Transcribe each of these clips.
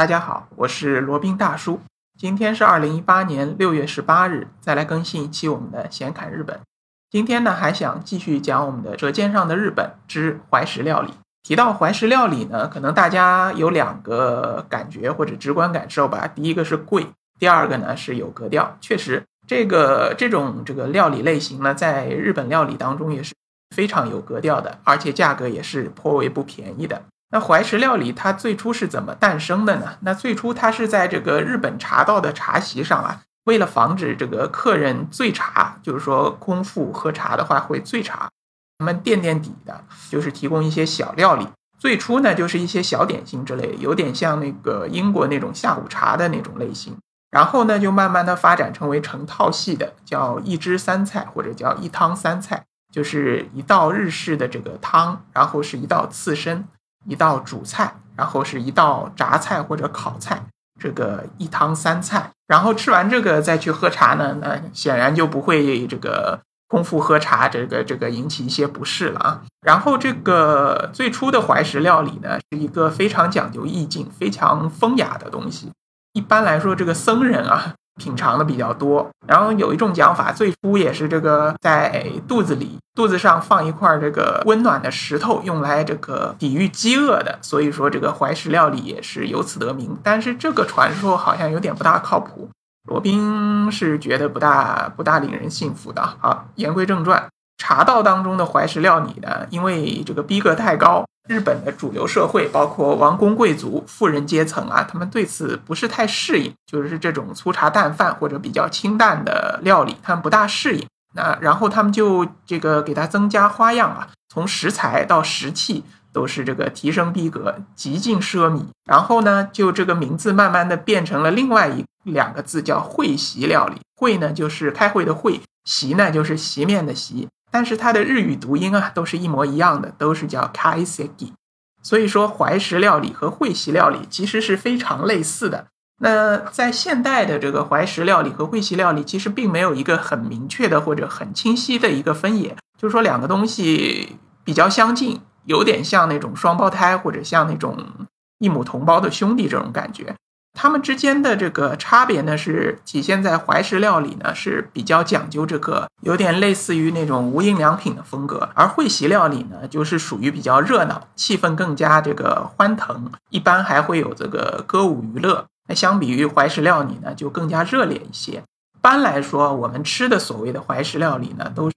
大家好，我是罗宾大叔。今天是二零一八年六月十八日，再来更新一期我们的闲侃日本。今天呢，还想继续讲我们的《舌尖上的日本》之怀石料理。提到怀石料理呢，可能大家有两个感觉或者直观感受吧。第一个是贵，第二个呢是有格调。确实，这个这种这个料理类型呢，在日本料理当中也是非常有格调的，而且价格也是颇为不便宜的。那怀石料理它最初是怎么诞生的呢？那最初它是在这个日本茶道的茶席上啊，为了防止这个客人醉茶，就是说空腹喝茶的话会醉茶，他们垫垫底的，就是提供一些小料理。最初呢，就是一些小点心之类，有点像那个英国那种下午茶的那种类型。然后呢，就慢慢的发展成为成套系的，叫一汁三菜或者叫一汤三菜，就是一道日式的这个汤，然后是一道刺身。一道主菜，然后是一道炸菜或者烤菜，这个一汤三菜，然后吃完这个再去喝茶呢，那显然就不会这个空腹喝茶，这个这个引起一些不适了啊。然后这个最初的怀石料理呢，是一个非常讲究意境、非常风雅的东西。一般来说，这个僧人啊。品尝的比较多，然后有一种讲法，最初也是这个在肚子里肚子上放一块这个温暖的石头，用来这个抵御饥饿的，所以说这个怀石料理也是由此得名。但是这个传说好像有点不大靠谱，罗宾是觉得不大不大令人信服的。好，言归正传，茶道当中的怀石料理呢，因为这个逼格太高。日本的主流社会，包括王公贵族、富人阶层啊，他们对此不是太适应，就是这种粗茶淡饭或者比较清淡的料理，他们不大适应。那然后他们就这个给它增加花样啊，从食材到食器都是这个提升逼格，极尽奢靡。然后呢，就这个名字慢慢的变成了另外一两个字，叫会席料理。会呢就是开会的会，席呢就是席面的席。但是它的日语读音啊，都是一模一样的，都是叫 kaiseki。所以说怀石料理和会席料理其实是非常类似的。那在现代的这个怀石料理和会席料理，其实并没有一个很明确的或者很清晰的一个分野，就是说两个东西比较相近，有点像那种双胞胎或者像那种异母同胞的兄弟这种感觉。他们之间的这个差别呢，是体现在怀石料理呢是比较讲究这个，有点类似于那种无印良品的风格，而会席料理呢就是属于比较热闹，气氛更加这个欢腾，一般还会有这个歌舞娱乐。那相比于怀石料理呢，就更加热烈一些。一般来说，我们吃的所谓的怀石料理呢，都是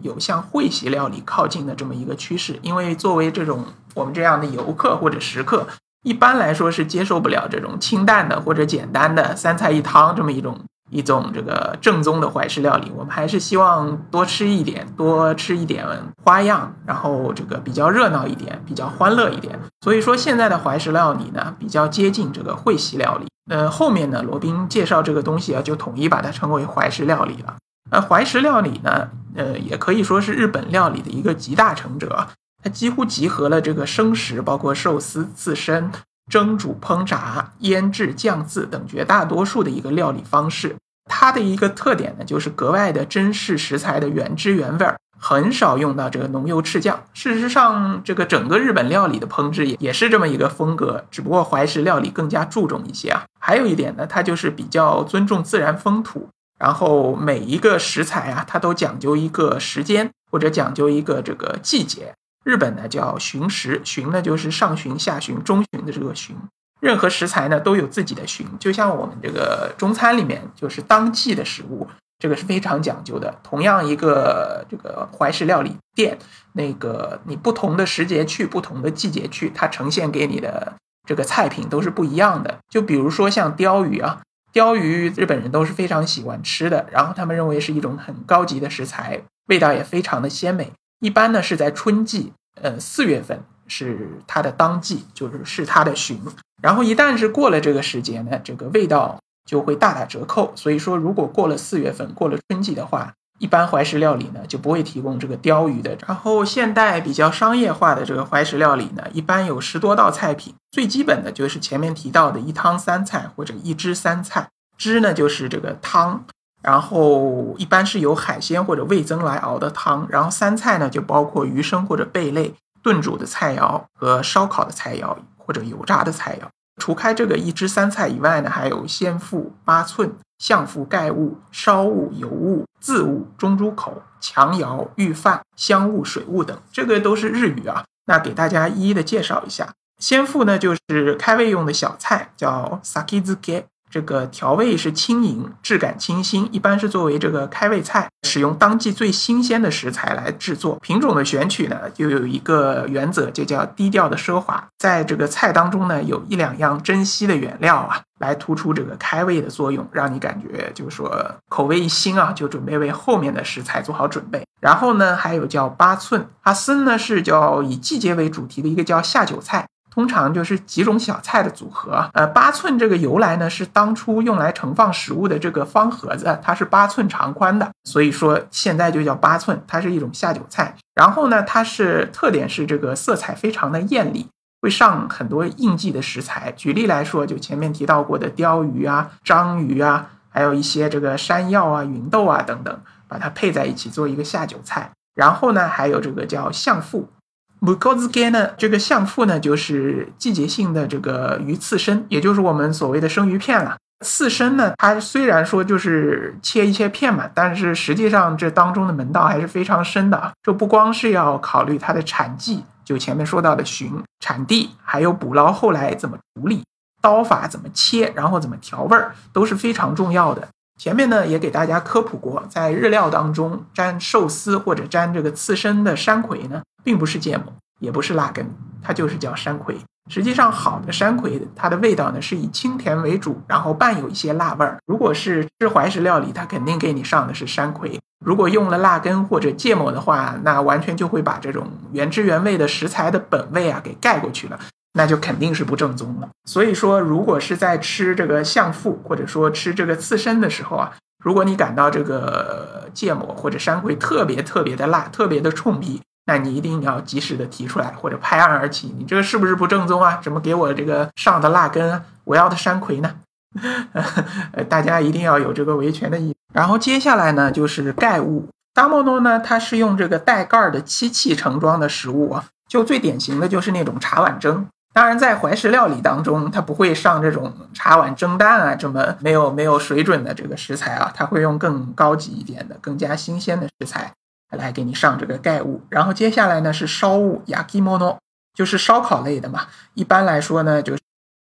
有向会席料理靠近的这么一个趋势，因为作为这种我们这样的游客或者食客。一般来说是接受不了这种清淡的或者简单的三菜一汤这么一种一种这个正宗的怀石料理。我们还是希望多吃一点，多吃一点花样，然后这个比较热闹一点，比较欢乐一点。所以说现在的怀石料理呢，比较接近这个会席料理。呃，后面呢，罗宾介绍这个东西啊，就统一把它称为怀石料理了。呃怀石料理呢，呃，也可以说是日本料理的一个集大成者。它几乎集合了这个生食，包括寿司、刺身、蒸煮、烹炸、腌制、酱渍等绝大多数的一个料理方式。它的一个特点呢，就是格外的珍视食材的原汁原味儿，很少用到这个浓油赤酱。事实上，这个整个日本料理的烹制也也是这么一个风格，只不过怀石料理更加注重一些啊。还有一点呢，它就是比较尊重自然风土，然后每一个食材啊，它都讲究一个时间或者讲究一个这个季节。日本呢叫旬食，旬呢就是上旬、下旬、中旬的这个旬。任何食材呢都有自己的旬，就像我们这个中餐里面就是当季的食物，这个是非常讲究的。同样一个这个怀石料理店，那个你不同的时节去，不同的季节去，它呈现给你的这个菜品都是不一样的。就比如说像鲷鱼啊，鲷鱼日本人都是非常喜欢吃的，然后他们认为是一种很高级的食材，味道也非常的鲜美。一般呢是在春季，呃四月份是它的当季，就是是它的旬。然后一旦是过了这个时节呢，这个味道就会大打折扣。所以说，如果过了四月份，过了春季的话，一般怀石料理呢就不会提供这个鲷鱼的。然后现代比较商业化的这个怀石料理呢，一般有十多道菜品，最基本的就是前面提到的一汤三菜或者一汁三菜。汁呢就是这个汤。然后一般是由海鲜或者味增来熬的汤，然后三菜呢就包括鱼生或者贝类、炖煮的菜肴和烧烤的菜肴或者油炸的菜肴。除开这个一汁三菜以外呢，还有鲜腹、八寸、相腹盖物、烧物、油物、渍物、中珠口、强窑、御饭、香物、水物等，这个都是日语啊。那给大家一一的介绍一下。鲜腹呢，就是开胃用的小菜，叫 sakizuke。这个调味是轻盈，质感清新，一般是作为这个开胃菜，使用当季最新鲜的食材来制作。品种的选取呢，就有一个原则，就叫低调的奢华。在这个菜当中呢，有一两样珍稀的原料啊，来突出这个开胃的作用，让你感觉就是说口味一新啊，就准备为后面的食材做好准备。然后呢，还有叫八寸阿森呢，是叫以季节为主题的一个叫下酒菜。通常就是几种小菜的组合。呃，八寸这个由来呢，是当初用来盛放食物的这个方盒子，它是八寸长宽的，所以说现在就叫八寸。它是一种下酒菜。然后呢，它是特点是这个色彩非常的艳丽，会上很多应季的食材。举例来说，就前面提到过的鲷鱼啊、章鱼啊，还有一些这个山药啊、芸豆啊等等，把它配在一起做一个下酒菜。然后呢，还有这个叫相腹。木高子干呢？这个相腹呢，就是季节性的这个鱼刺身，也就是我们所谓的生鱼片了。刺身呢，它虽然说就是切一切片嘛，但是实际上这当中的门道还是非常深的啊。这不光是要考虑它的产季，就前面说到的寻产地，还有捕捞后来怎么处理，刀法怎么切，然后怎么调味儿，都是非常重要的。前面呢也给大家科普过，在日料当中沾寿司或者沾这个刺身的山葵呢。并不是芥末，也不是辣根，它就是叫山葵。实际上，好的山葵，它的味道呢是以清甜为主，然后伴有一些辣味儿。如果是吃怀石料理，它肯定给你上的是山葵。如果用了辣根或者芥末的话，那完全就会把这种原汁原味的食材的本味啊给盖过去了，那就肯定是不正宗了。所以说，如果是在吃这个相腹或者说吃这个刺身的时候啊，如果你感到这个芥末或者山葵特别特别的辣，特别的冲鼻。那你一定要及时的提出来，或者拍案而起。你这个是不是不正宗啊？怎么给我这个上的辣根？我要的山葵呢？大家一定要有这个维权的意。然后接下来呢，就是盖物。大莫诺呢，它是用这个带盖儿的漆器盛装的食物啊。就最典型的就是那种茶碗蒸。当然，在怀石料理当中，它不会上这种茶碗蒸蛋啊，这么没有没有水准的这个食材啊，它会用更高级一点的、更加新鲜的食材。来给你上这个盖物，然后接下来呢是烧物，yakimono，就是烧烤类的嘛。一般来说呢，就是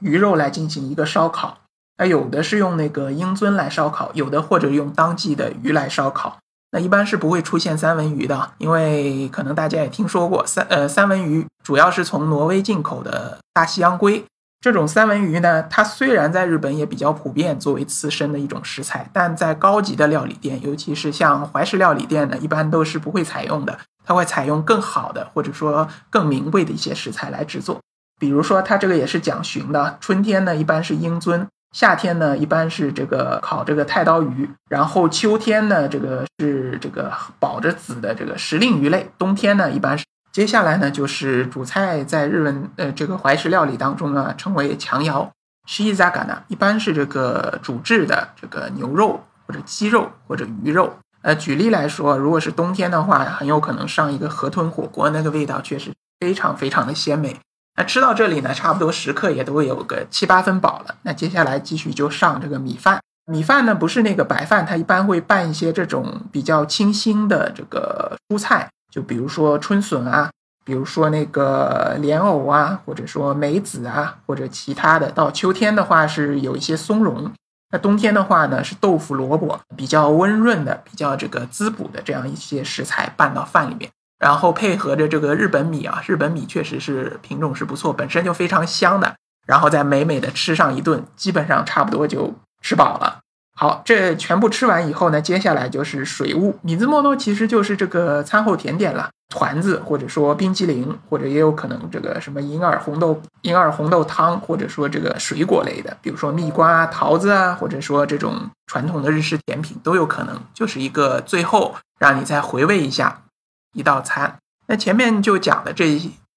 鱼肉来进行一个烧烤。那有的是用那个鹰尊来烧烤，有的或者用当季的鱼来烧烤。那一般是不会出现三文鱼的，因为可能大家也听说过三呃三文鱼主要是从挪威进口的大西洋鲑。这种三文鱼呢，它虽然在日本也比较普遍，作为刺身的一种食材，但在高级的料理店，尤其是像怀石料理店呢，一般都是不会采用的。它会采用更好的，或者说更名贵的一些食材来制作。比如说，它这个也是讲旬的，春天呢一般是鹰尊，夏天呢一般是这个烤这个太刀鱼，然后秋天呢这个是这个保着籽的这个时令鱼类，冬天呢一般是。接下来呢，就是主菜，在日文呃这个怀石料理当中呢，称为强窑。是伊扎嘎呢，一般是这个煮制的这个牛肉或者鸡肉或者鱼肉。呃，举例来说，如果是冬天的话，很有可能上一个河豚火锅，那个味道确实非常非常的鲜美。那吃到这里呢，差不多食客也都有个七八分饱了。那接下来继续就上这个米饭。米饭呢，不是那个白饭，它一般会拌一些这种比较清新的这个蔬菜。就比如说春笋啊，比如说那个莲藕啊，或者说梅子啊，或者其他的。到秋天的话是有一些松茸，那冬天的话呢是豆腐、萝卜，比较温润的、比较这个滋补的这样一些食材拌到饭里面，然后配合着这个日本米啊，日本米确实是品种是不错，本身就非常香的，然后再美美的吃上一顿，基本上差不多就吃饱了。好，这全部吃完以后呢，接下来就是水物。米兹莫诺其实就是这个餐后甜点了，团子或者说冰激凌，或者也有可能这个什么银耳红豆银耳红豆汤，或者说这个水果类的，比如说蜜瓜、桃子啊，或者说这种传统的日式甜品都有可能，就是一个最后让你再回味一下一道餐。那前面就讲的这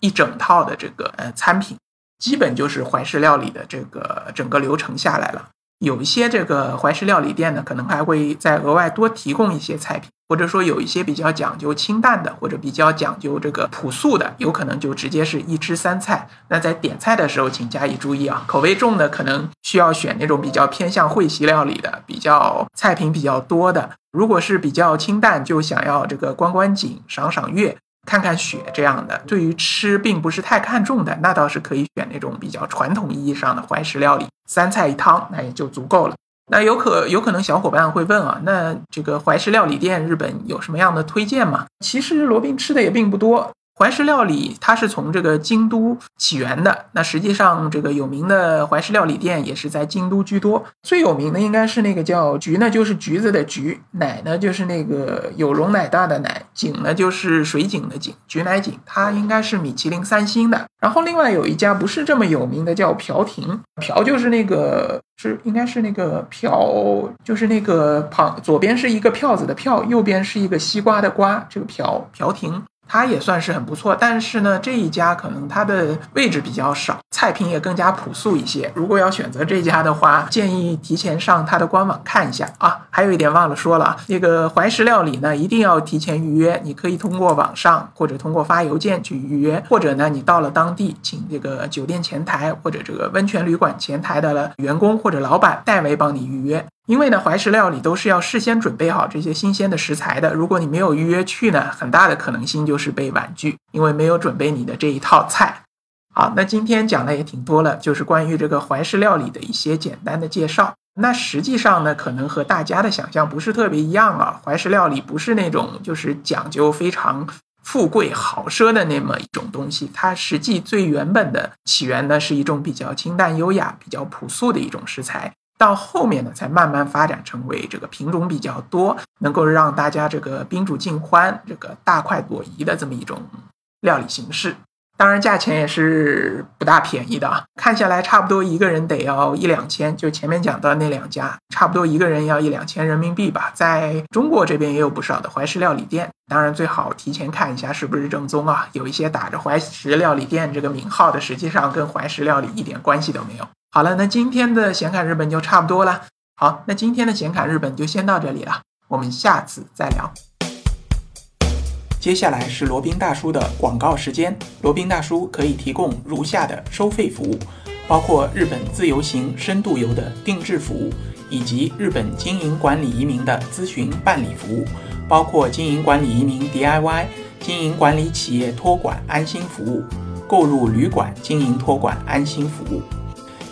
一整套的这个呃餐品，基本就是怀石料理的这个整个流程下来了。有一些这个怀石料理店呢，可能还会再额外多提供一些菜品。或者说有一些比较讲究清淡的，或者比较讲究这个朴素的，有可能就直接是一汁三菜。那在点菜的时候，请加以注意啊，口味重的可能需要选那种比较偏向会席料理的，比较菜品比较多的。如果是比较清淡，就想要这个观观景、赏赏月、看看雪这样的，对于吃并不是太看重的，那倒是可以选那种比较传统意义上的怀石料理，三菜一汤，那也就足够了。那有可有可能小伙伴会问啊，那这个怀石料理店日本有什么样的推荐吗？其实罗宾吃的也并不多。怀石料理它是从这个京都起源的，那实际上这个有名的怀石料理店也是在京都居多。最有名的应该是那个叫“橘”呢，就是橘子的“橘”；“奶”呢，就是那个有容乃大的“奶”；“井”呢，就是水井的“井”，橘乃井，它应该是米其林三星的。然后另外有一家不是这么有名的，叫朴亭，朴就是那个是应该是那个朴，就是那个旁左边是一个票子的票，右边是一个西瓜的瓜，这个朴朴亭。它也算是很不错，但是呢，这一家可能它的位置比较少，菜品也更加朴素一些。如果要选择这家的话，建议提前上它的官网看一下啊。还有一点忘了说了，那个怀石料理呢，一定要提前预约。你可以通过网上或者通过发邮件去预约，或者呢，你到了当地，请这个酒店前台或者这个温泉旅馆前台的员工或者老板代为帮你预约。因为呢，怀石料理都是要事先准备好这些新鲜的食材的。如果你没有预约去呢，很大的可能性就是被婉拒，因为没有准备你的这一套菜。好，那今天讲的也挺多了，就是关于这个怀石料理的一些简单的介绍。那实际上呢，可能和大家的想象不是特别一样啊。怀石料理不是那种就是讲究非常富贵豪奢的那么一种东西，它实际最原本的起源呢，是一种比较清淡优雅、比较朴素的一种食材。到后面呢，才慢慢发展成为这个品种比较多，能够让大家这个宾主尽欢、这个大快朵颐的这么一种料理形式。当然，价钱也是不大便宜的啊，看下来差不多一个人得要一两千。就前面讲到那两家，差不多一个人要一两千人民币吧。在中国这边也有不少的怀石料理店，当然最好提前看一下是不是正宗啊。有一些打着怀石料理店这个名号的，实际上跟怀石料理一点关系都没有。好了，那今天的显卡日本就差不多了。好，那今天的显卡日本就先到这里了，我们下次再聊。接下来是罗宾大叔的广告时间。罗宾大叔可以提供如下的收费服务，包括日本自由行、深度游的定制服务，以及日本经营管理移民的咨询办理服务，包括经营管理移民 DIY、经营管理企业托管安心服务、购入旅馆经营托管安心服务。